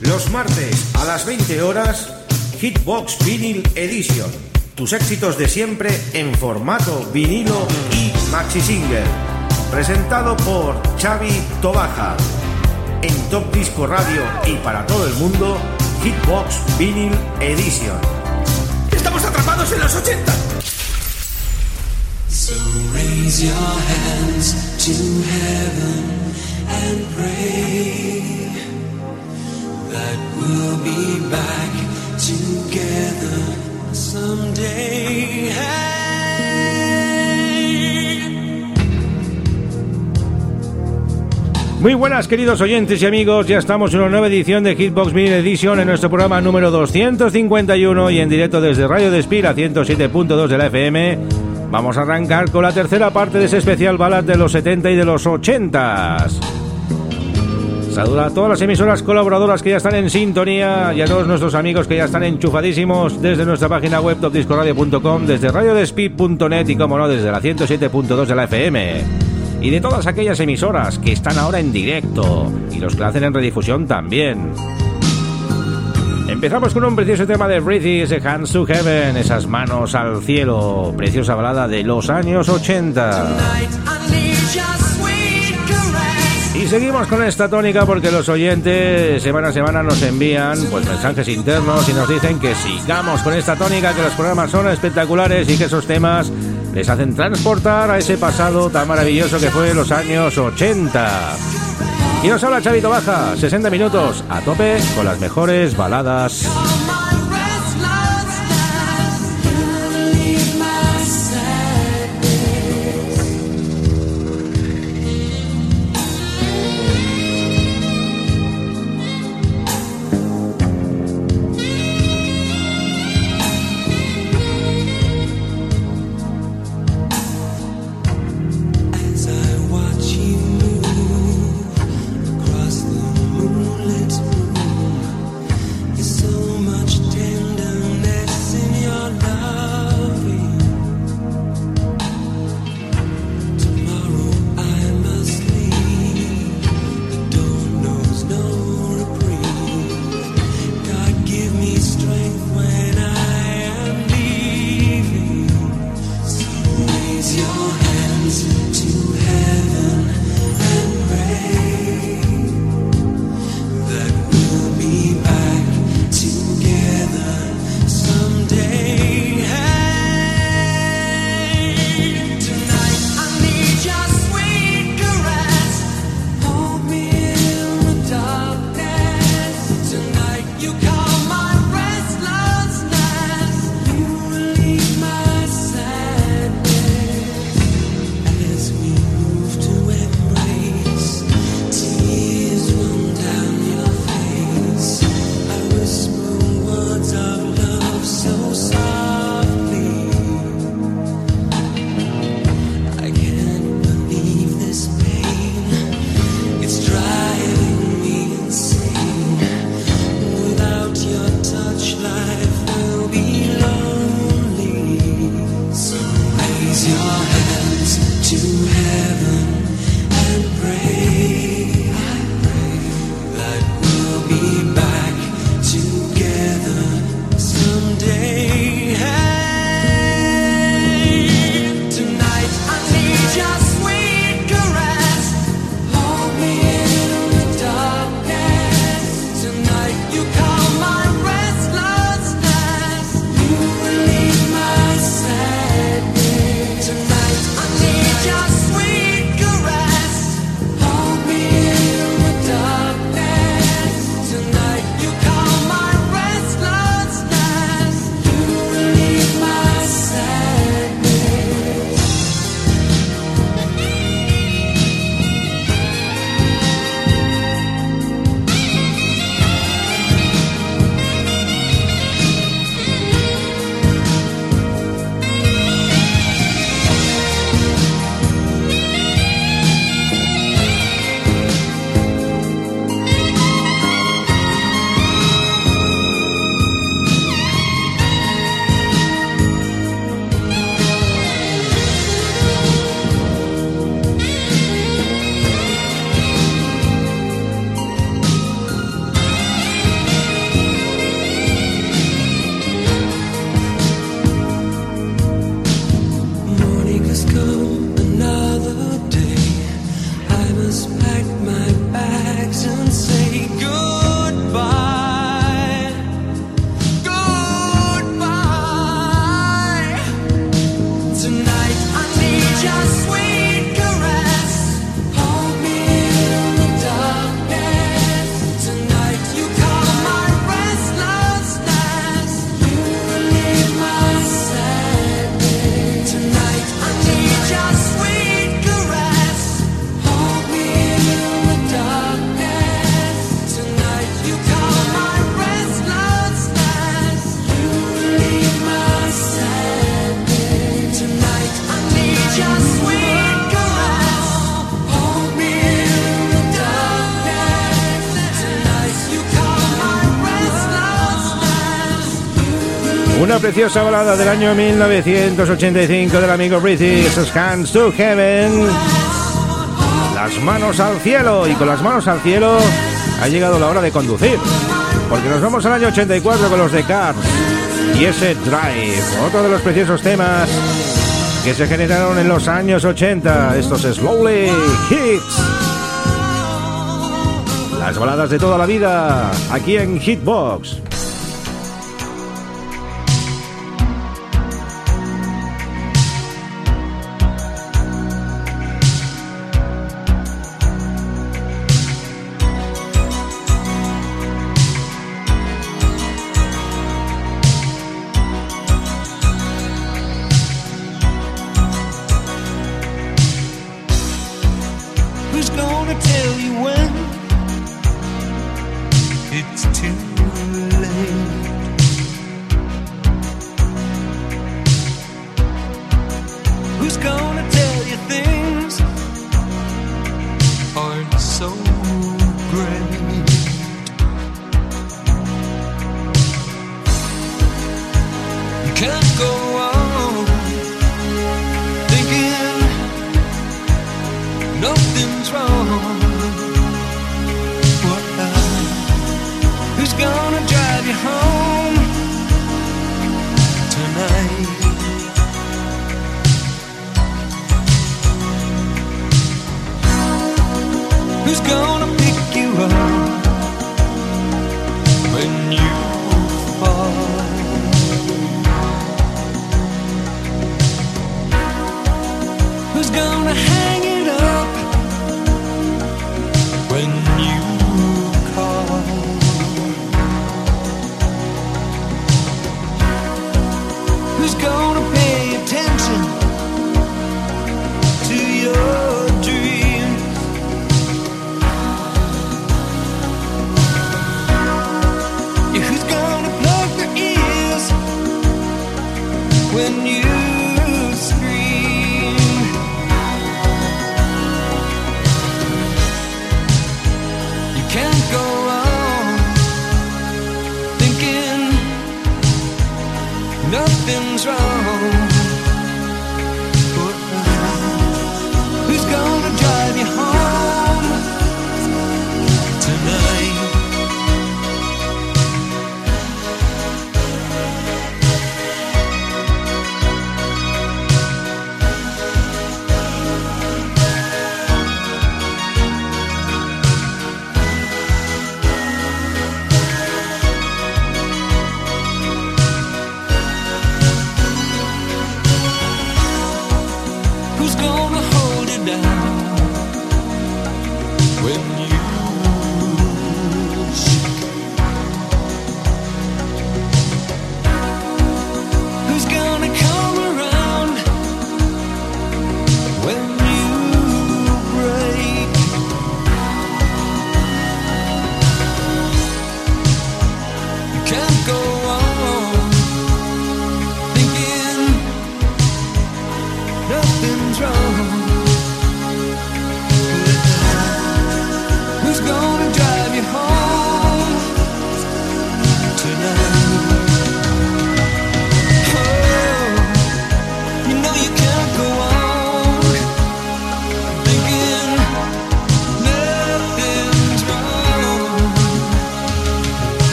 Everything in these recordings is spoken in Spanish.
Los martes a las 20 horas, Hitbox Vinyl Edition. Tus éxitos de siempre en formato vinilo y maxi single. Presentado por Xavi Tobaja. En Top Disco Radio y para todo el mundo, Hitbox Vinyl Edition. ¡Estamos atrapados en los 80! So raise your hands to heaven and pray Muy buenas queridos oyentes y amigos, ya estamos en una nueva edición de Hitbox Mini Edition en nuestro programa número 251 y en directo desde Radio Despira 107.2 de la FM. Vamos a arrancar con la tercera parte de ese especial balad de los 70 y de los 80. A todas las emisoras colaboradoras que ya están en sintonía y a todos nuestros amigos que ya están enchufadísimos desde nuestra página web topdiscoradio.com, desde radiodespit.net y como no desde la 107.2 de la FM y de todas aquellas emisoras que están ahora en directo y los que hacen en redifusión también. Empezamos con un precioso tema de Breathy, ese Hands to Heaven, esas manos al cielo, preciosa balada de los años 80. Seguimos con esta tónica porque los oyentes semana a semana nos envían pues mensajes internos y nos dicen que sigamos con esta tónica, que los programas son espectaculares y que esos temas les hacen transportar a ese pasado tan maravilloso que fue los años 80. Y nos habla Chavito Baja, 60 minutos a tope con las mejores baladas. Preciosa balada del año 1985 del amigo British, Hands to Heaven. Las manos al cielo y con las manos al cielo ha llegado la hora de conducir. Porque nos vamos al año 84 con los de Cars y ese Drive, otro de los preciosos temas que se generaron en los años 80, estos Slowly Hits. Las baladas de toda la vida, aquí en Hitbox. gonna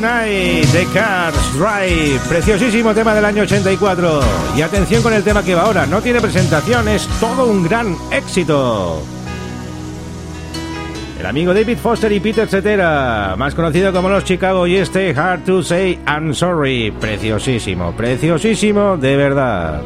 Tonight The Cars Drive, preciosísimo tema del año 84. Y atención con el tema que va ahora, no tiene presentación, es todo un gran éxito. El amigo David Foster y Peter Cetera, más conocido como los Chicago y este Hard to Say I'm Sorry, preciosísimo, preciosísimo de verdad.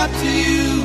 up to you.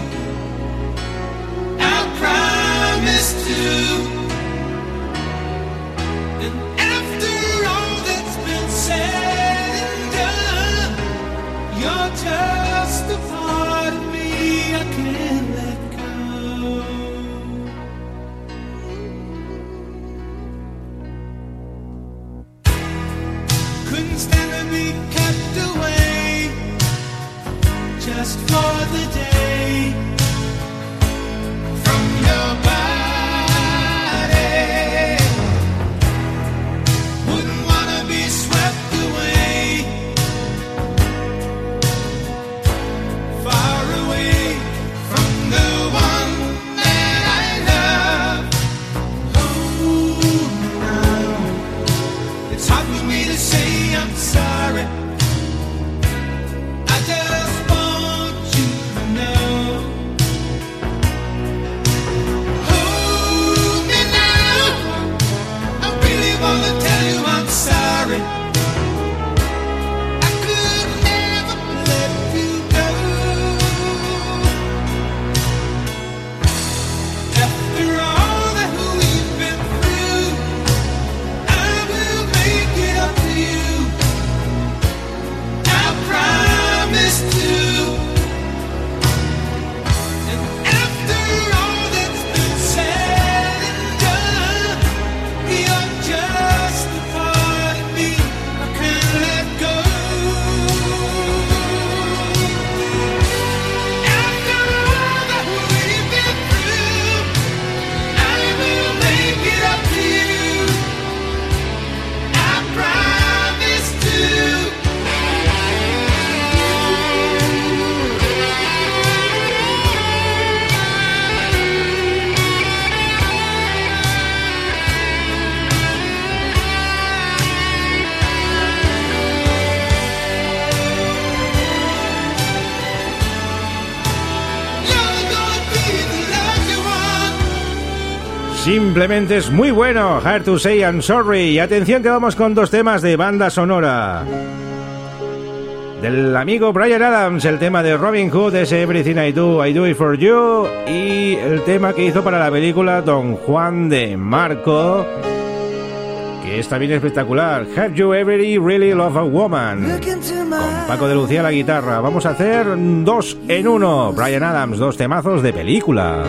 Simplemente es muy bueno. Hard to say I'm sorry. Y atención que vamos con dos temas de banda sonora. Del amigo Brian Adams, el tema de Robin Hood es Everything I Do, I Do It For You. Y el tema que hizo para la película Don Juan de Marco. Que está bien espectacular. Have You Ever Really Love a Woman? Con Paco de Lucía la guitarra. Vamos a hacer dos en uno. Brian Adams, dos temazos de película.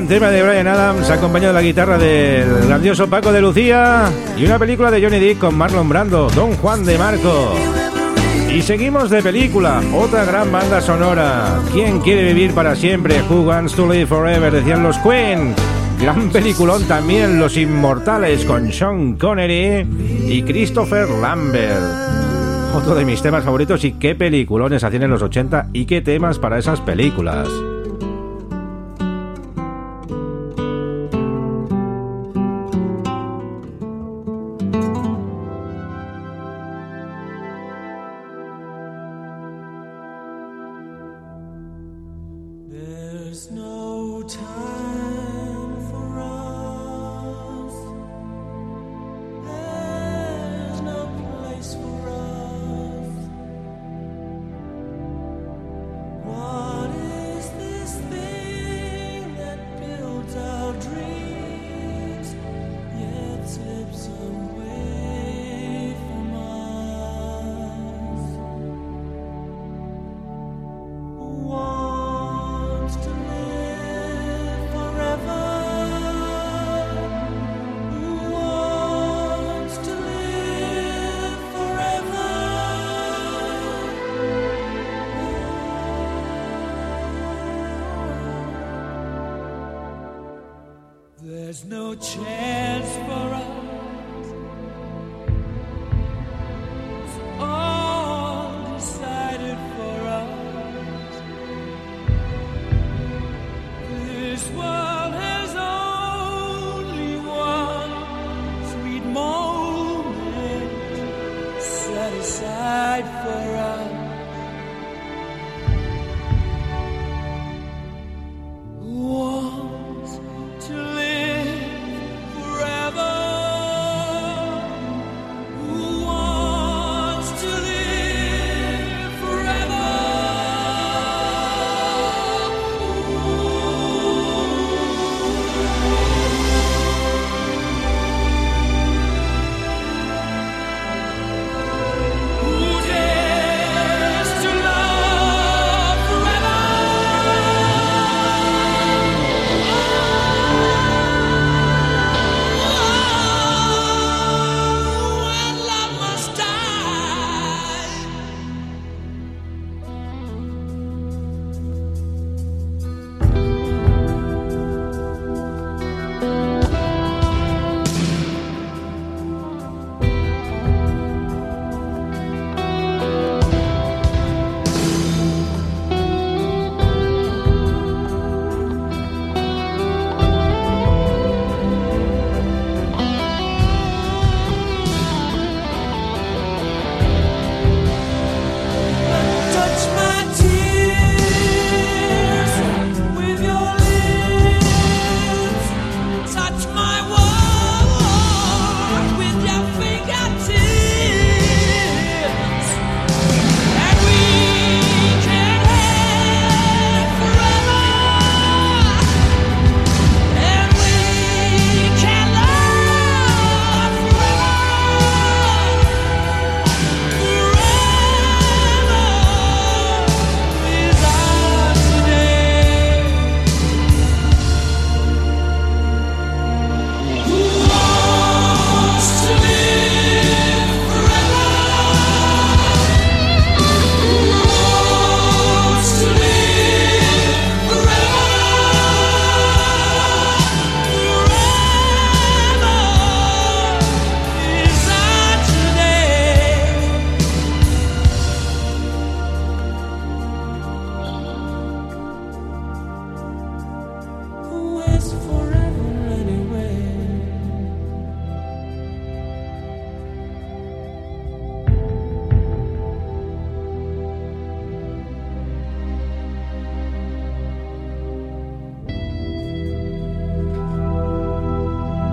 gran tema de Brian Adams, acompañado de la guitarra del grandioso Paco de Lucía y una película de Johnny Depp con Marlon Brando, Don Juan de Marco. Y seguimos de película, otra gran banda sonora. ¿Quién quiere vivir para siempre? Who wants to live forever? Decían los Queen. Gran peliculón también, Los Inmortales con Sean Connery y Christopher Lambert otro de mis temas favoritos y qué peliculones hacían en los 80 y qué temas para esas películas. There's no time. There's no chance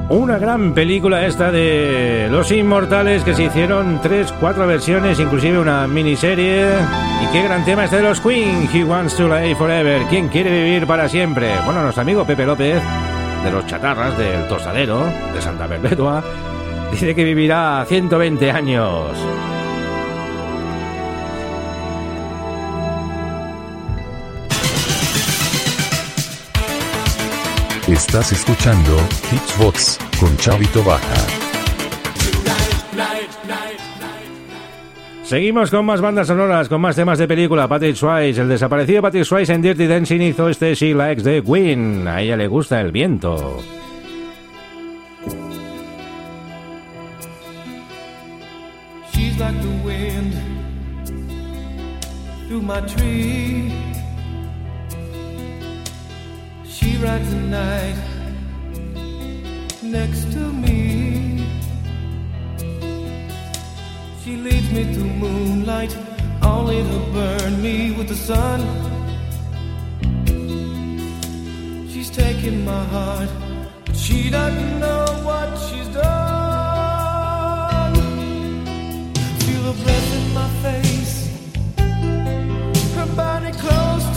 Una gran película esta de Los Inmortales que se hicieron tres, cuatro versiones, inclusive una miniserie. Y qué gran tema este de los Queen, He Wants to Live Forever. ¿Quién quiere vivir para siempre? Bueno, nuestro amigo Pepe López, de los chatarras, del tostadero, de Santa Perpetua, dice que vivirá 120 años. Estás escuchando Hitsbox con Chavito Baja. Seguimos con más bandas sonoras, con más temas de película. Patrick Swayze, el desaparecido Patrick Swayze en Dirty Dancing hizo este She Likes the Queen. A ella le gusta el viento. She's like the wind through my tree. Rides the next to me. She leads me through moonlight, only to burn me with the sun. She's taking my heart, but she doesn't know what she's done. Feel her breath in my face, her body close to.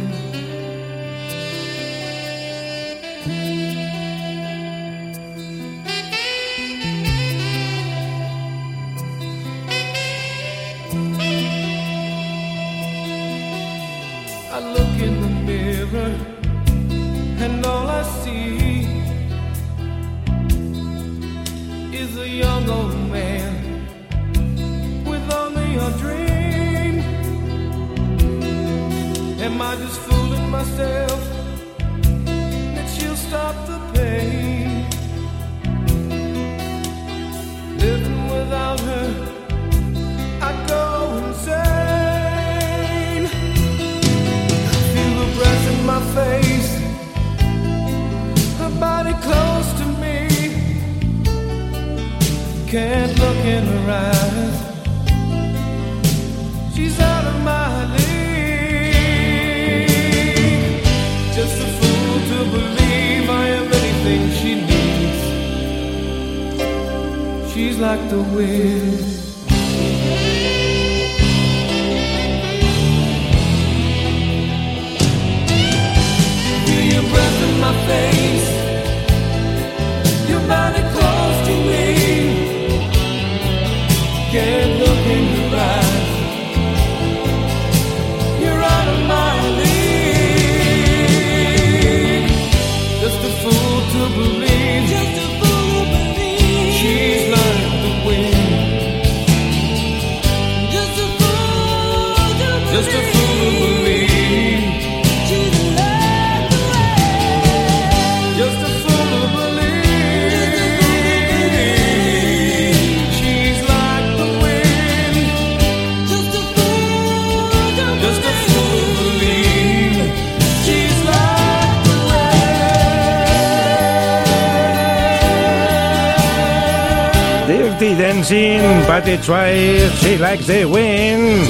Dancing, Patty Twice, She Likes the Wind.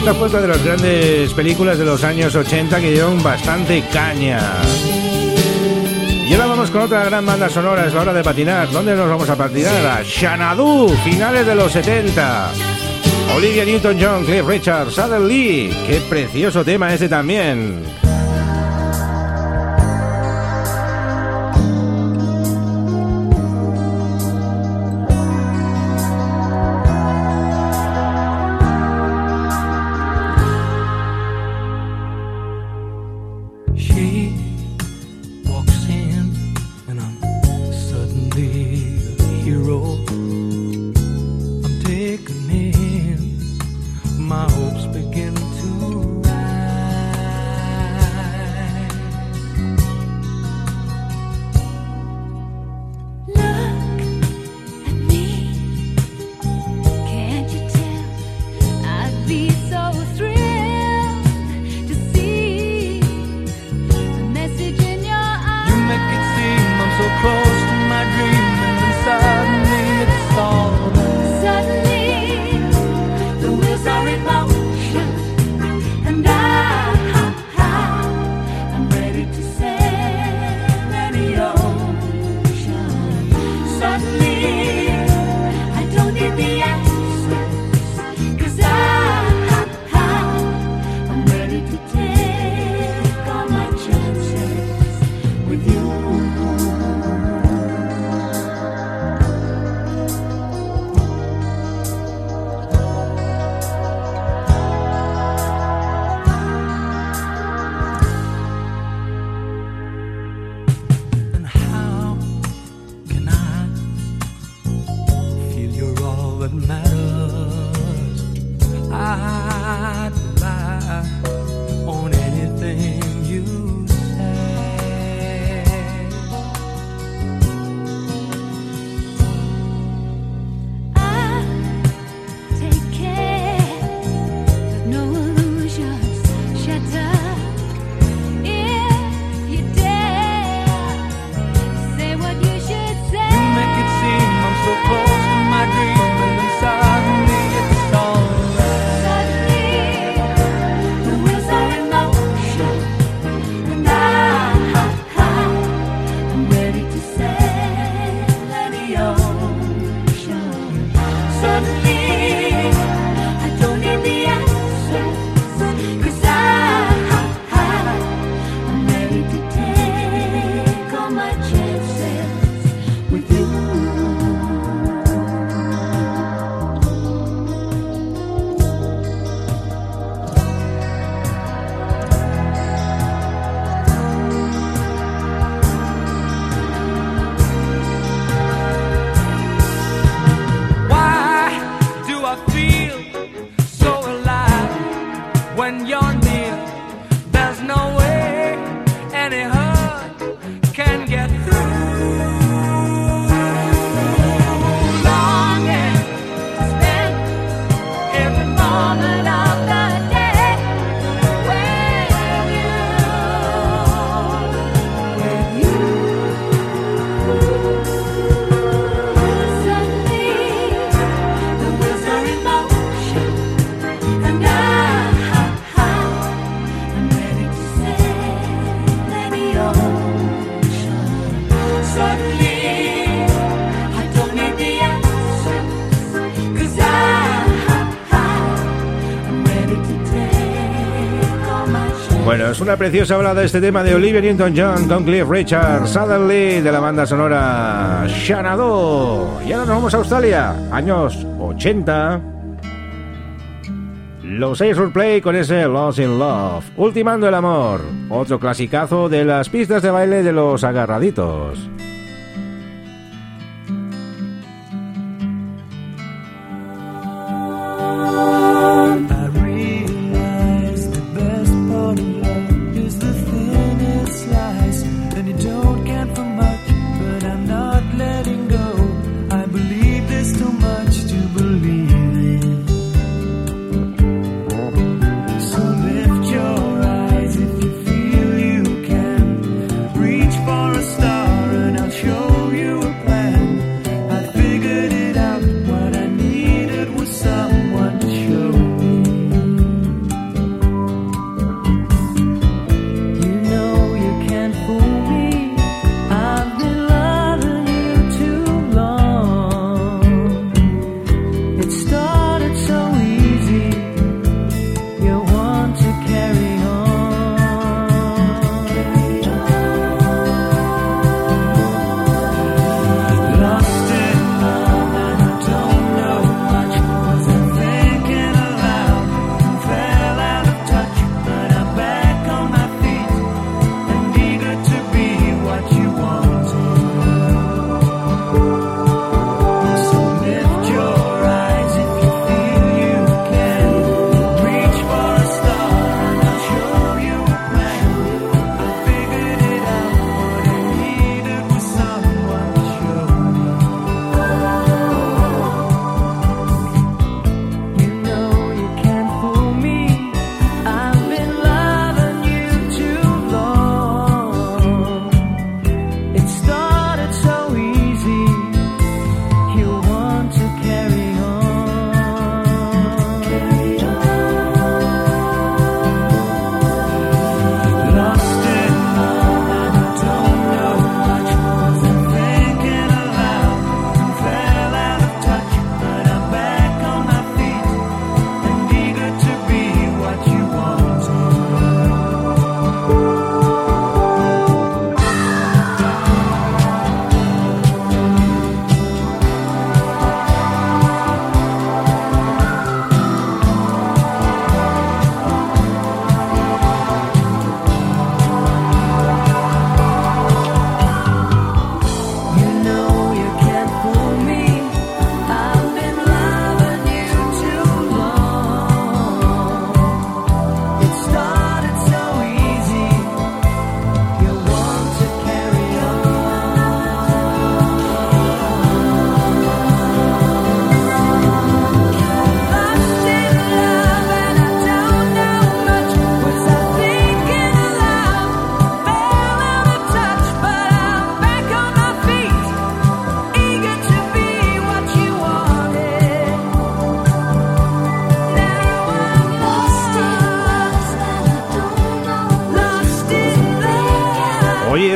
Esta puesta de las grandes películas de los años 80 que dieron bastante caña. Y ahora vamos con otra gran banda sonora, es la hora de patinar. ¿Dónde nos vamos a patinar? A Xanadu, finales de los 70. Olivia Newton-John, Cliff Richard, Sadler Lee. Qué precioso tema este también. preciosa habla de este tema de Olivia Newton-John con Cliff Richard, Suddenly de la banda sonora Shanado. Y ahora nos vamos a Australia, años 80. Los seis Play con ese Lost in Love, Ultimando el Amor, otro clasicazo de las pistas de baile de los agarraditos.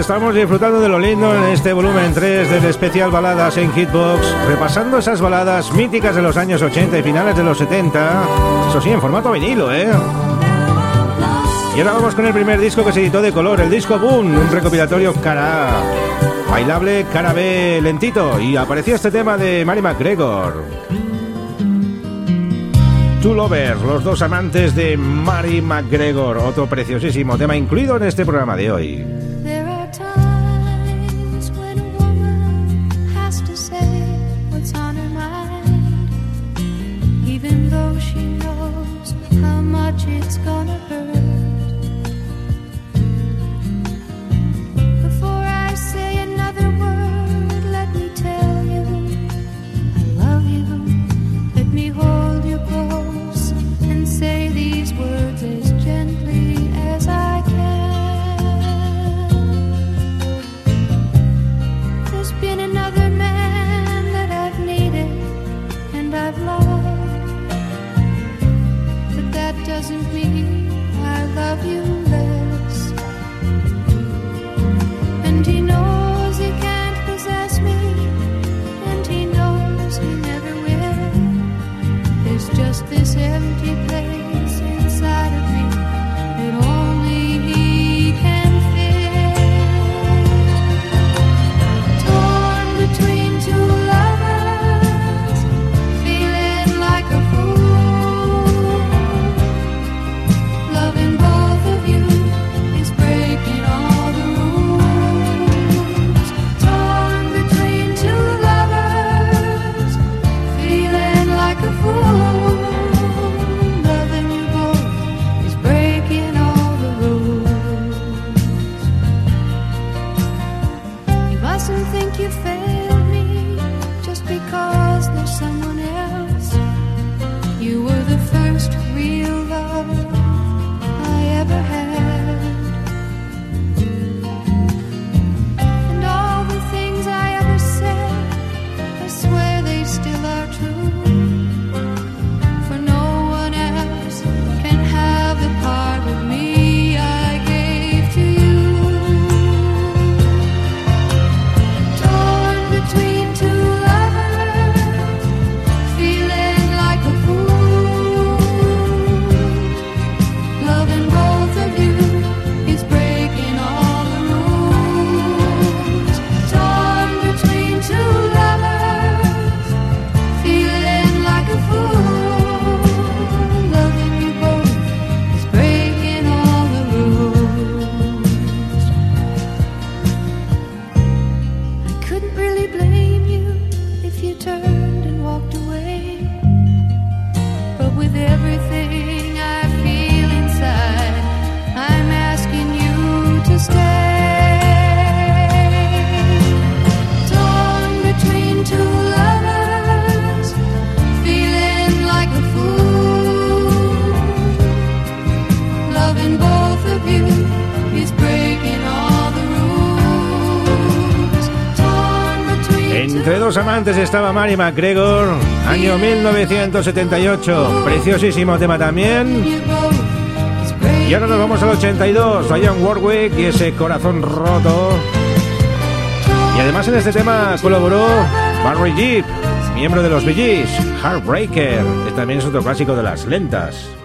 estamos disfrutando de lo lindo en este volumen 3 del especial Baladas en Hitbox, repasando esas baladas míticas de los años 80 y finales de los 70, eso sí, en formato vinilo, ¿eh? Y ahora vamos con el primer disco que se editó de color, el disco Boom, un recopilatorio cara A, bailable, cara B, lentito, y apareció este tema de Mary McGregor. Two Lovers, los dos amantes de Mary McGregor, otro preciosísimo tema incluido en este programa de hoy. dos amantes estaba Mary McGregor, año 1978. Preciosísimo tema también. Y ahora nos vamos al 82, a John Warwick y ese corazón roto. Y además en este tema colaboró Barry Jeep, miembro de los Bee Heartbreaker, que también es otro clásico de las lentas.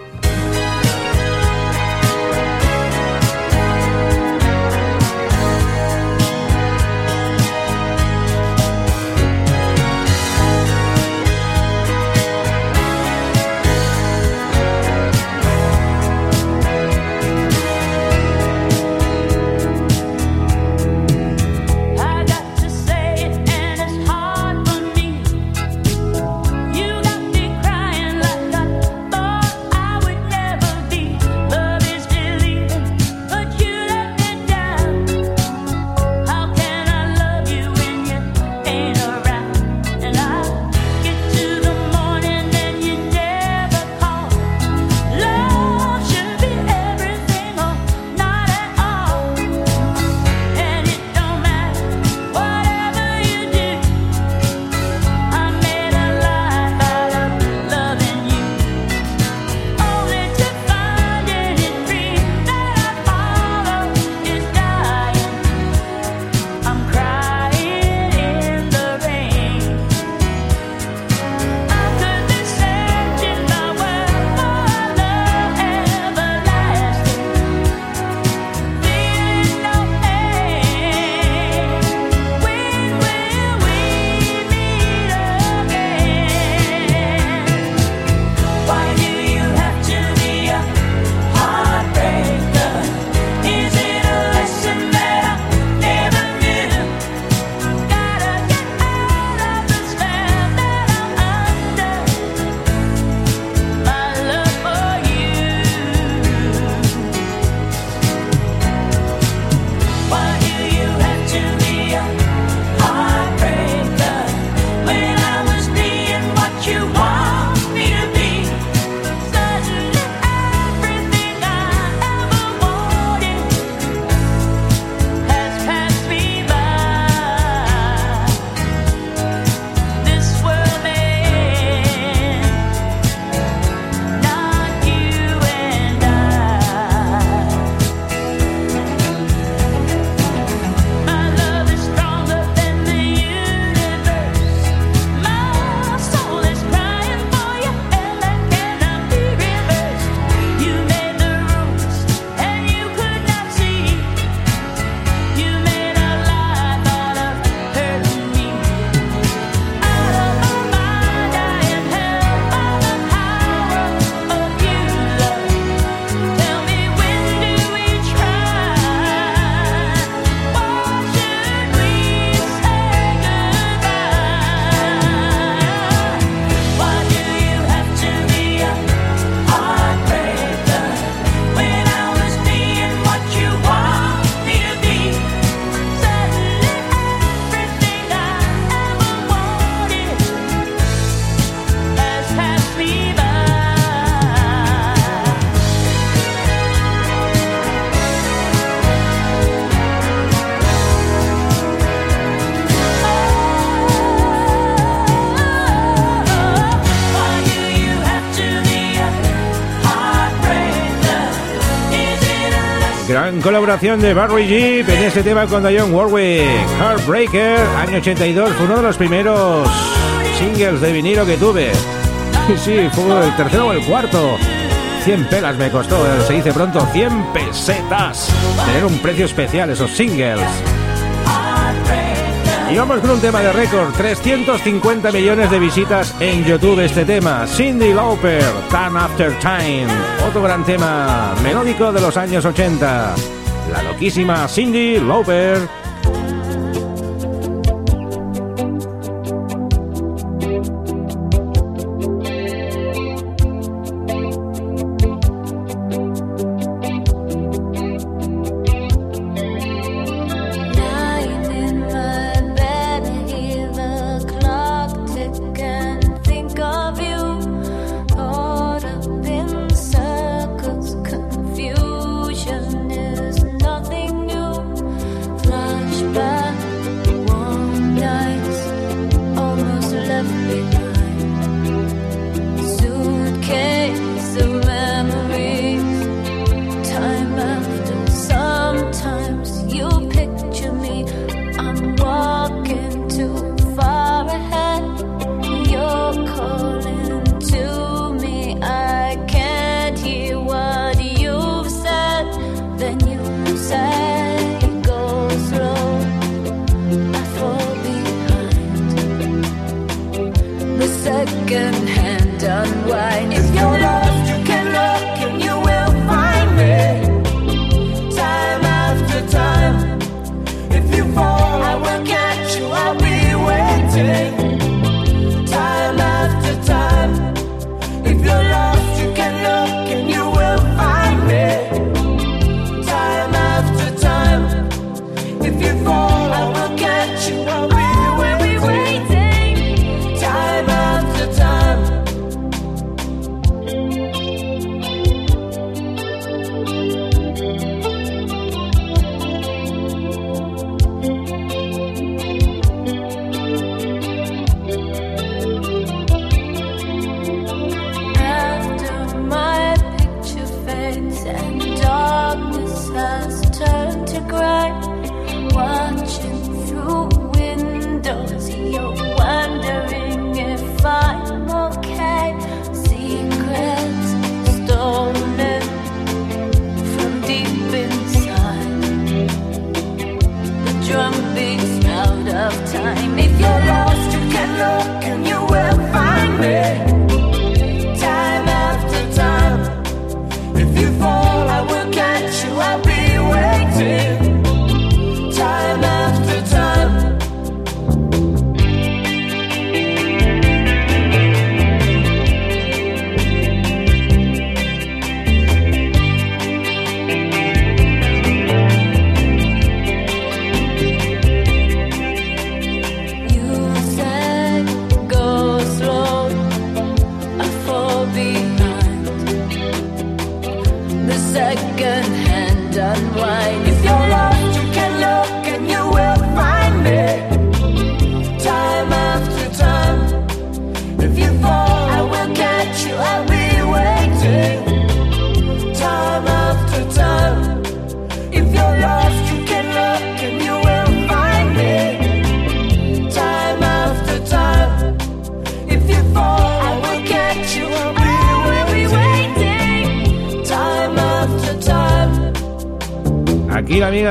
Colaboración de Barry Jeep en este tema con Dionne Warwick. Heartbreaker, año 82, fue uno de los primeros singles de vinilo que tuve. Sí, fue el tercero o el cuarto. 100 pelas me costó, se dice pronto, 100 pesetas. Tener un precio especial esos singles. Y vamos con un tema de récord, 350 millones de visitas en YouTube este tema, Cindy Lauper, Time After Time, otro gran tema melódico de los años 80, la loquísima Cindy Lauper. Second hand unwind.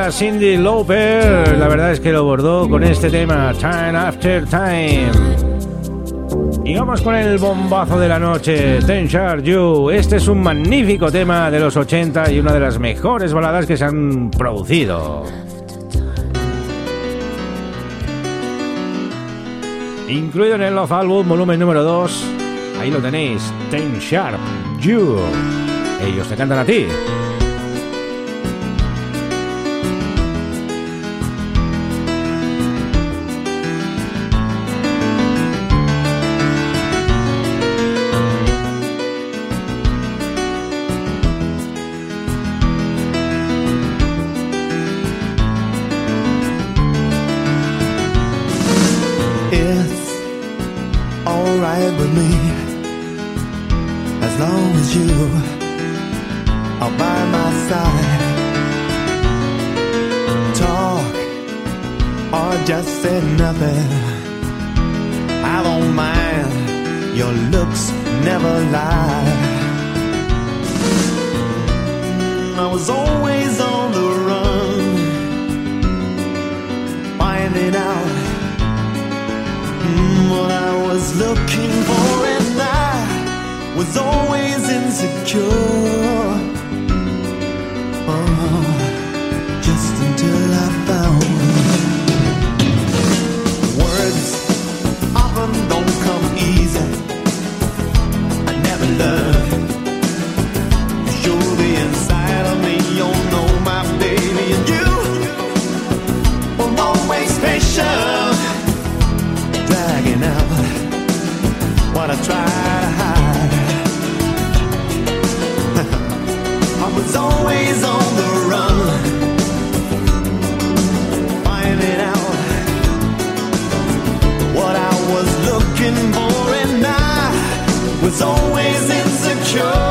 Cindy Lauper, la verdad es que lo bordó con este tema, Time After Time. Y vamos con el bombazo de la noche, Ten Sharp You. Este es un magnífico tema de los 80 y una de las mejores baladas que se han producido. Incluido en el Love Album, volumen número 2. Ahí lo tenéis, Ten Sharp You. Ellos te cantan a ti. Was always insecure. Oh, just until I found words often don't come easy. I never learned the inside of me. You know my baby, and you always dragging out what I try was always on the run, finding out. What I was looking for, and I was always insecure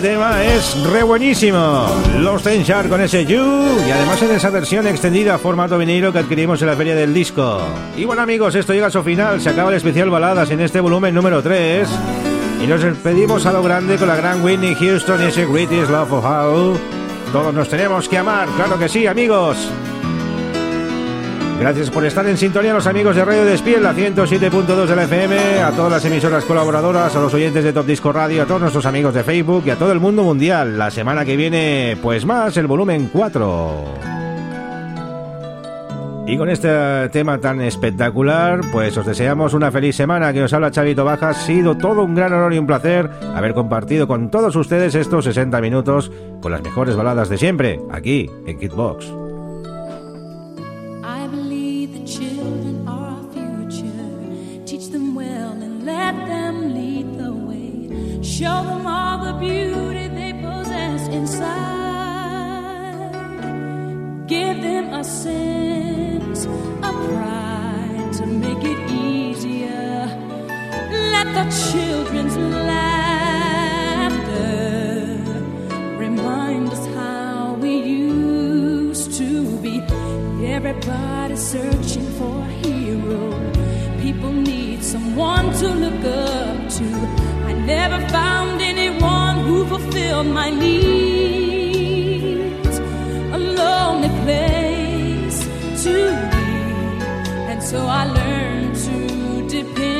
tema es re buenísimo. Los Ten con ese You y además en esa versión extendida formato vinilo que adquirimos en la feria del disco. Y bueno amigos, esto llega a su final. Se acaba el especial baladas en este volumen número 3. Y nos despedimos a lo grande con la gran Whitney Houston y ese Greatest Love of All. Todos nos tenemos que amar, claro que sí, amigos. Gracias por estar en sintonía los amigos de Radio Despiel, la 107.2 de la FM, a todas las emisoras colaboradoras, a los oyentes de Top Disco Radio, a todos nuestros amigos de Facebook y a todo el mundo mundial. La semana que viene, pues más, el volumen 4. Y con este tema tan espectacular, pues os deseamos una feliz semana. Que os habla Chavito Baja. Ha sido todo un gran honor y un placer haber compartido con todos ustedes estos 60 minutos con las mejores baladas de siempre, aquí en Kidbox. Show them all the beauty they possess inside. Give them a sense of pride to make it easier. Let the children's laughter remind us how we used to be. Everybody searching for a hero. People need someone to look up to. I never found anyone who fulfilled my needs. A lonely place to be, and so I learned to depend.